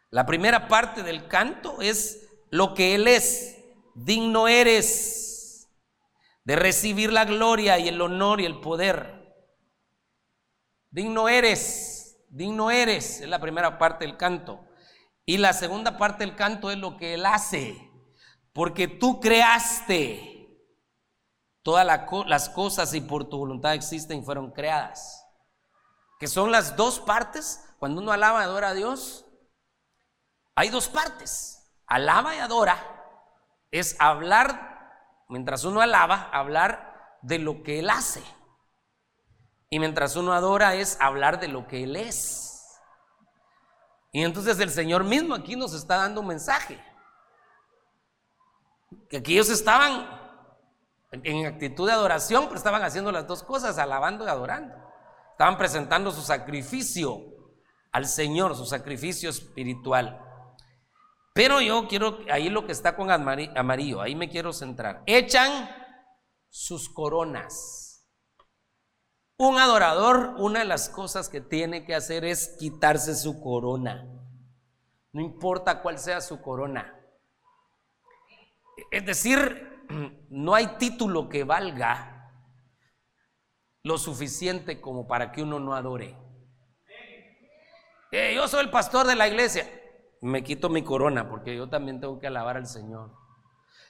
La primera parte del canto es lo que Él es. Digno eres de recibir la gloria y el honor y el poder. Digno eres, digno eres, es la primera parte del canto. Y la segunda parte del canto es lo que Él hace, porque tú creaste todas las cosas y por tu voluntad existen y fueron creadas. Que son las dos partes, cuando uno alaba y adora a Dios, hay dos partes. Alaba y adora es hablar, mientras uno alaba, hablar de lo que Él hace. Y mientras uno adora es hablar de lo que Él es. Y entonces el Señor mismo aquí nos está dando un mensaje. Que aquí ellos estaban en actitud de adoración, pero estaban haciendo las dos cosas, alabando y adorando. Estaban presentando su sacrificio al Señor, su sacrificio espiritual. Pero yo quiero, ahí lo que está con amarillo, ahí me quiero centrar. Echan sus coronas. Un adorador, una de las cosas que tiene que hacer es quitarse su corona. No importa cuál sea su corona. Es decir, no hay título que valga lo suficiente como para que uno no adore. Eh, yo soy el pastor de la iglesia me quito mi corona porque yo también tengo que alabar al Señor.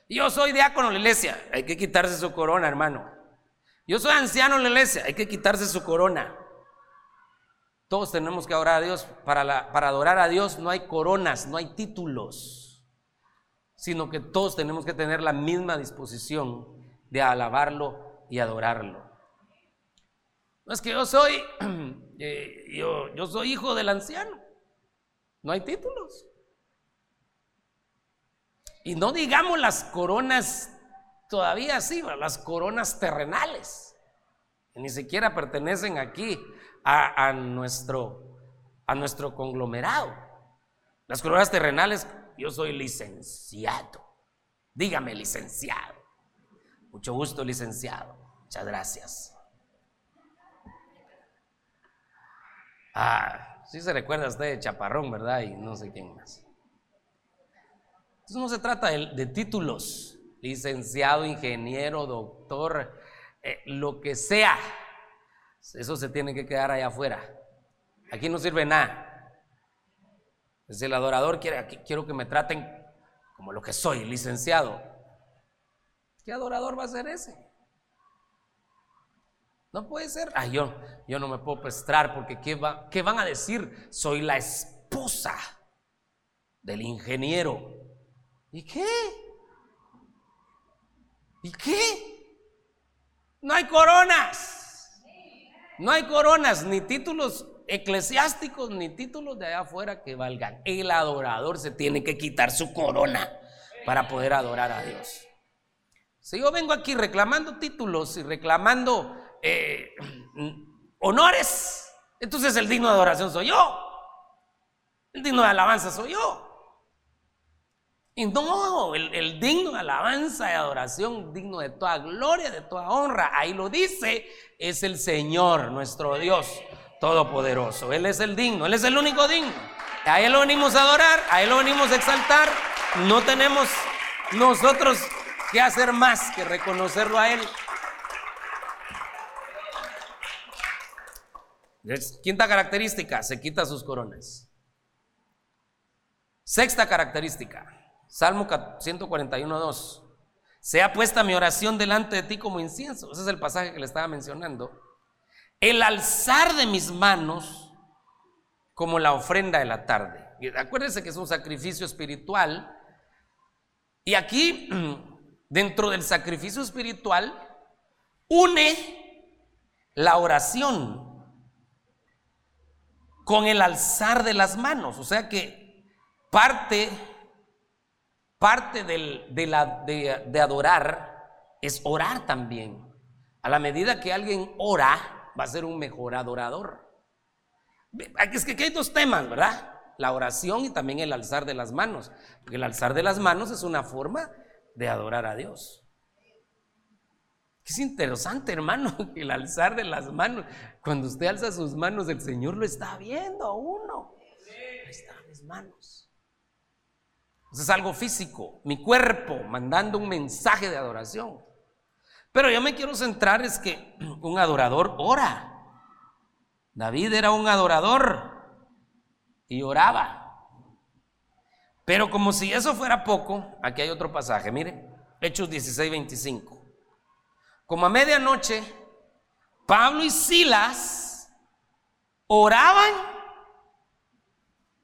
Yo soy diácono en la iglesia, hay que quitarse su corona, hermano. Yo soy anciano en la iglesia, hay que quitarse su corona. Todos tenemos que adorar a Dios. Para, para adorar a Dios no hay coronas, no hay títulos, sino que todos tenemos que tener la misma disposición de alabarlo y adorarlo. No es que yo soy, eh, yo, yo soy hijo del anciano. No hay títulos. Y no digamos las coronas todavía así, las coronas terrenales, que ni siquiera pertenecen aquí a, nuestro, a nuestro conglomerado. Las coronas terrenales, yo soy licenciado. Dígame licenciado. Mucho gusto, licenciado. Muchas gracias. Ah, sí se recuerda usted de Chaparrón, ¿verdad? Y no sé quién más. Entonces no se trata de, títulos, licenciado, ingeniero, doctor, eh, lo que sea. Eso se tiene que quedar allá afuera. Aquí no sirve nada. Si el adorador quiere, quiero que me traten como lo que soy, licenciado. ¿Qué adorador va a ser ese? No puede ser. Ay, yo, yo no me puedo pestrar porque ¿qué, va, ¿qué van a decir? Soy la esposa del ingeniero. ¿Y qué? ¿Y qué? No hay coronas. No hay coronas ni títulos eclesiásticos ni títulos de allá afuera que valgan. El adorador se tiene que quitar su corona para poder adorar a Dios. Si yo vengo aquí reclamando títulos y reclamando eh, honores, entonces el digno de adoración soy yo. El digno de alabanza soy yo. Y no, el, el, digno de alabanza y adoración, digno de toda gloria, de toda honra, ahí lo dice, es el Señor, nuestro Dios todopoderoso. Él es el digno, Él es el único digno. A Él lo venimos a adorar, a Él lo venimos a exaltar. No tenemos nosotros que hacer más que reconocerlo a Él. Quinta característica, se quita sus coronas. Sexta característica, Salmo 141, 2. Sea puesta mi oración delante de ti como incienso. Ese es el pasaje que le estaba mencionando el alzar de mis manos como la ofrenda de la tarde. Acuérdense que es un sacrificio espiritual. Y aquí, dentro del sacrificio espiritual, une la oración con el alzar de las manos. O sea que parte, parte de, la, de adorar es orar también. A la medida que alguien ora, va a ser un mejor adorador. Es que hay dos temas, ¿verdad? La oración y también el alzar de las manos. Porque el alzar de las manos es una forma de adorar a Dios. Es interesante, hermano, el alzar de las manos. Cuando usted alza sus manos, el Señor lo está viendo a uno. Ahí están mis manos. Eso es algo físico, mi cuerpo mandando un mensaje de adoración. Pero yo me quiero centrar es que un adorador ora. David era un adorador y oraba. Pero como si eso fuera poco, aquí hay otro pasaje, mire, Hechos 16, 25. Como a medianoche, Pablo y Silas oraban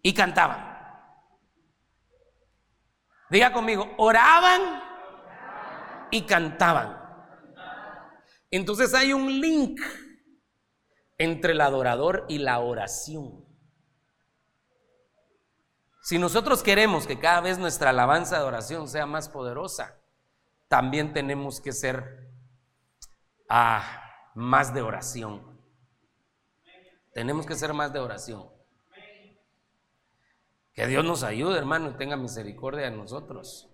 y cantaban. Diga conmigo, oraban y cantaban. Entonces hay un link entre el adorador y la oración. Si nosotros queremos que cada vez nuestra alabanza de oración sea más poderosa, también tenemos que ser ah, más de oración. Tenemos que ser más de oración. Que Dios nos ayude, hermano, y tenga misericordia de nosotros.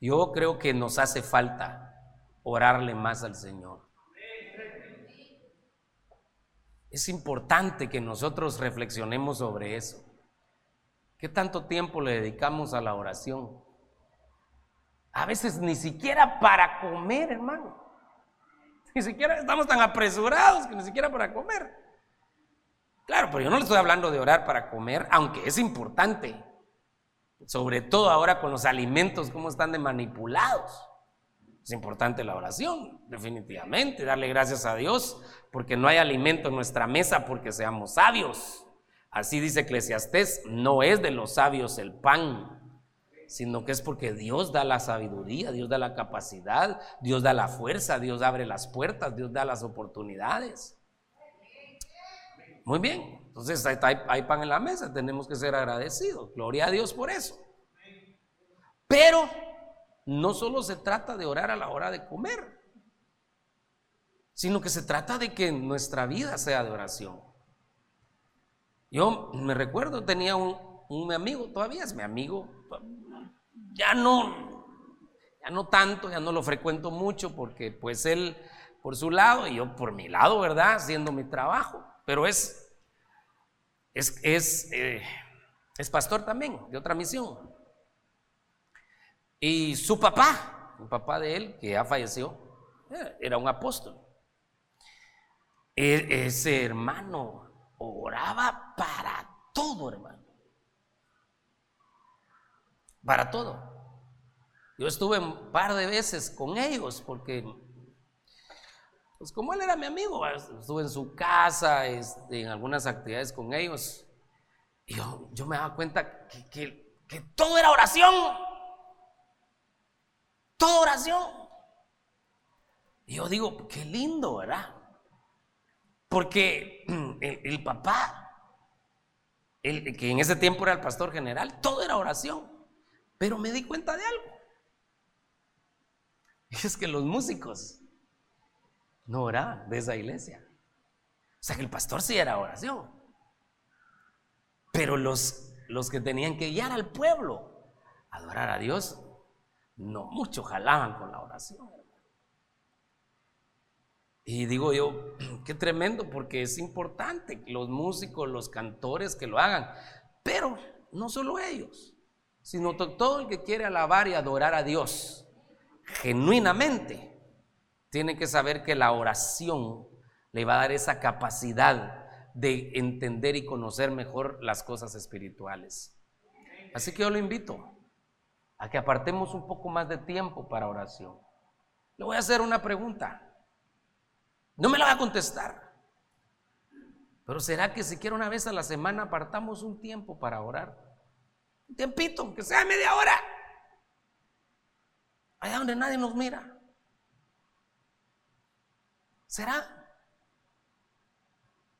Yo creo que nos hace falta orarle más al Señor. Es importante que nosotros reflexionemos sobre eso. ¿Qué tanto tiempo le dedicamos a la oración? A veces ni siquiera para comer, hermano. Ni siquiera estamos tan apresurados que ni siquiera para comer. Claro, pero yo no le estoy hablando de orar para comer, aunque es importante sobre todo ahora con los alimentos, cómo están de manipulados. Es importante la oración, definitivamente, darle gracias a Dios, porque no hay alimento en nuestra mesa porque seamos sabios. Así dice Eclesiastés, no es de los sabios el pan, sino que es porque Dios da la sabiduría, Dios da la capacidad, Dios da la fuerza, Dios abre las puertas, Dios da las oportunidades. Muy bien, entonces hay, pan en la mesa, tenemos que ser agradecidos. Gloria a Dios por eso. Pero no solo se trata de orar a la hora de comer, sino que se trata de que nuestra vida sea de oración. Yo me recuerdo, tenía un, un amigo, todavía es mi amigo, ya no, Ya no tanto, ya no lo frecuento mucho porque pues él por su lado y yo por mi lado, ¿verdad? Haciendo mi trabajo. Pero es, es, es, eh, es pastor también, de otra misión. Y su papá, el papá de él, que ya falleció, eh, era un apóstol. E, ese hermano oraba para todo, hermano. Para todo. Yo estuve un par de veces con ellos porque, pues como él era mi amigo, estuve en su casa, este, en algunas actividades con ellos. Y yo, me daba cuenta que, todo era oración. Todo oración. Y yo digo, qué lindo, ¿verdad? Porque el, papá, el, que en ese tiempo era el pastor general, todo era oración. Pero me di cuenta de algo. es que los músicos no oraban de esa iglesia. O sea que el pastor sí era oración. Pero los, los que tenían que guiar al pueblo a adorar a Dios, no mucho jalaban con la oración. Y digo yo, qué tremendo, porque es importante los músicos, los cantores que lo hagan. Pero no solo ellos, sino todo el que quiere alabar y adorar a Dios genuinamente, tiene que saber que la oración le va a dar esa capacidad de entender y conocer mejor las cosas espirituales. Así que yo lo invito a que apartemos un poco más de tiempo para oración. Le voy a hacer una pregunta. No me la va a contestar. Pero ¿será que siquiera una vez a la semana apartamos un tiempo para orar? Un tiempito, aunque sea media hora allá donde nadie nos mira. ¿Será?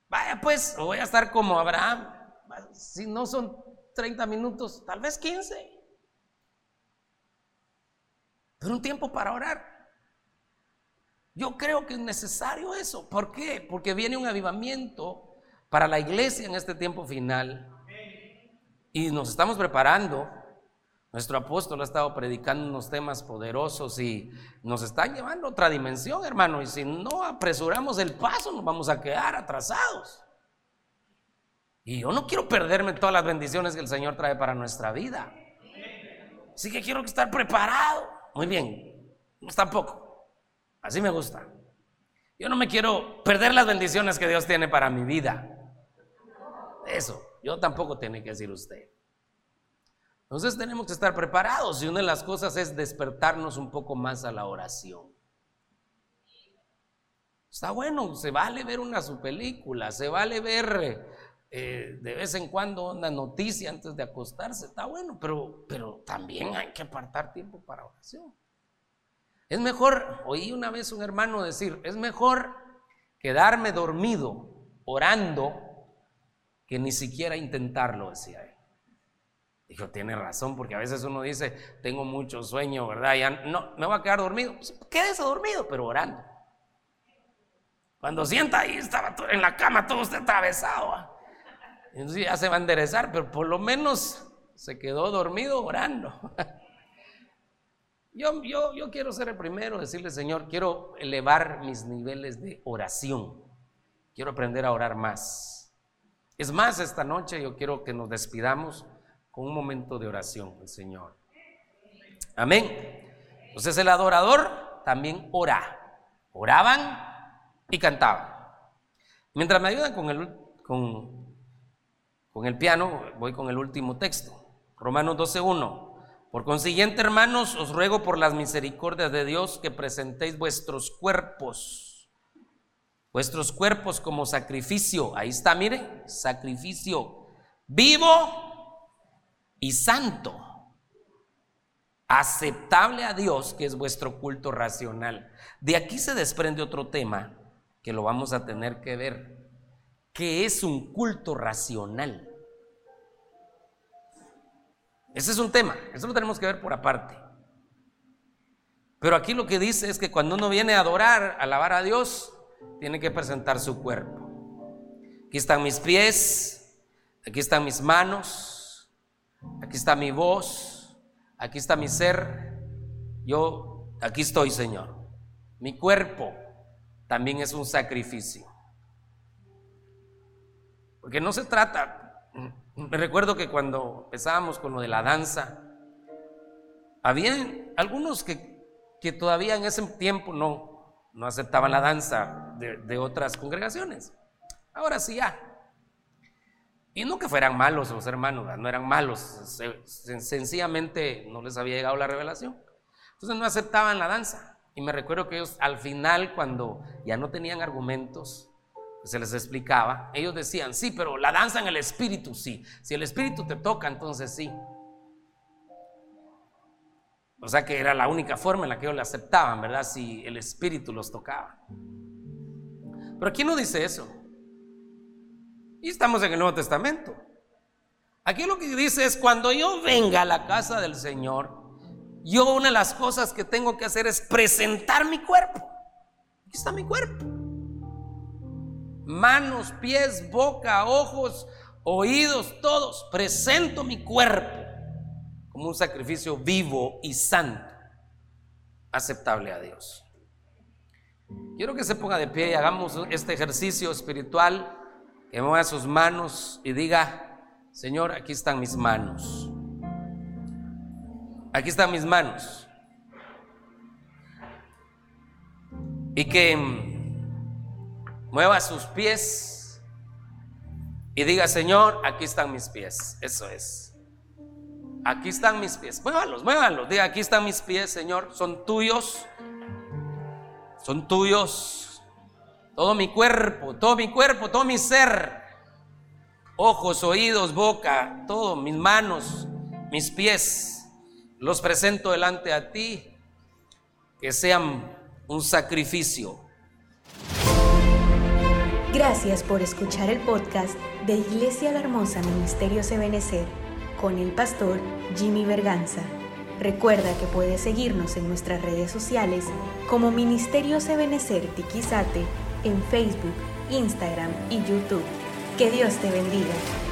Vaya pues, voy a estar como Abraham. Si no son 30 minutos, tal vez 15. Pero un tiempo para orar. Yo creo que es necesario eso. ¿Por qué? Porque viene un avivamiento para la iglesia en este tiempo final. Y nos estamos preparando nuestro apóstol ha estado predicando unos temas poderosos y nos están llevando a otra dimensión, hermano. Y si no apresuramos el paso, nos vamos a quedar atrasados. Y yo no quiero perderme todas las bendiciones que el Señor trae para nuestra vida. Así que quiero estar preparado. Muy bien, tampoco. Así me gusta. Yo no me quiero perder las bendiciones que Dios tiene para mi vida. Eso, yo tampoco tiene que decir usted. Entonces tenemos que estar preparados y una de las cosas es despertarnos un poco más a la oración. Está bueno, se vale ver una su película, se vale ver eh, de vez en cuando una noticia antes de acostarse, está bueno, pero, pero también hay que apartar tiempo para oración. Es mejor, oí una vez un hermano decir, es mejor quedarme dormido orando que ni siquiera intentarlo, decía él. Dijo, tiene razón, porque a veces uno dice, tengo mucho sueño, ¿verdad? Ya no, me a quedar dormido. Pues, quédese dormido, pero orando. Cuando sienta ahí, estaba en la cama todo usted atravesado. Entonces ya se va a enderezar, pero por lo menos se quedó dormido orando. Yo, yo, yo quiero ser el primero, decirle, Señor, quiero elevar mis niveles de oración. Quiero aprender a orar más. Es más, esta noche yo quiero que nos despidamos un momento de oración el Señor. Amén. Entonces el adorador también ora. Oraban y cantaban. Mientras me ayudan con el, con, con el piano, voy con el último texto. Romanos 12.1. Por consiguiente, hermanos, os ruego por las misericordias de Dios que presentéis vuestros cuerpos, vuestros cuerpos como sacrificio. Ahí está, mire, sacrificio vivo y santo, aceptable a Dios, que es vuestro culto racional. De aquí se desprende otro tema que lo vamos a tener que ver, que es un culto racional. Ese es un tema, eso lo tenemos que ver por aparte. Pero aquí lo que dice es que cuando uno viene a adorar, a alabar a Dios, tiene que presentar su cuerpo. Aquí están mis pies, aquí están mis manos, Aquí está mi voz, aquí está mi ser yo aquí estoy, Señor. Mi cuerpo también es un sacrificio. Porque no se trata, me recuerdo que cuando empezábamos con lo de la danza, había algunos que, que todavía en ese tiempo no, no aceptaban la danza de, otras congregaciones. Ahora sí ya. Y no que fueran malos los hermanos, no eran malos, sencillamente no les había llegado la revelación. Entonces no aceptaban la danza. Y me recuerdo que ellos al final, cuando ya no tenían argumentos, se les explicaba, ellos decían, sí, pero la danza en el espíritu, sí. Si el espíritu te toca, entonces sí. O sea que era la única forma en la que ellos le aceptaban, ¿verdad? Si el espíritu los tocaba. Pero aquí no dice eso. Y estamos en el Nuevo Testamento. Aquí lo que dice es, cuando yo venga a la casa del Señor, yo una de las cosas que tengo que hacer es presentar mi cuerpo. Aquí está mi cuerpo. Manos, pies, boca, ojos, oídos, todos. Presento mi cuerpo un sacrificio vivo y santo, aceptable a Dios. Quiero que se ponga de pie y hagamos este ejercicio espiritual, que mueva sus manos y diga, Señor, aquí están mis manos. Aquí están mis manos. Y que mueva sus pies y diga, Señor, aquí están mis pies. Eso es. Aquí están mis pies. Muévalos, muévalos. Diga, aquí están mis pies, Señor. Son tuyos. Son tuyos. Todo mi cuerpo, todo mi cuerpo, todo mi ser. Ojos, oídos, boca, todo, mis manos, mis pies los presento delante a ti, que sean un sacrificio. Gracias por escuchar el podcast de Iglesia La Hermosa Ministerio Ebenecer con el pastor Jimmy Berganza. Recuerda que puedes seguirnos en nuestras redes sociales como Ministerio Ebenecer Tiquizate en Facebook, Instagram y YouTube. Que Dios te bendiga.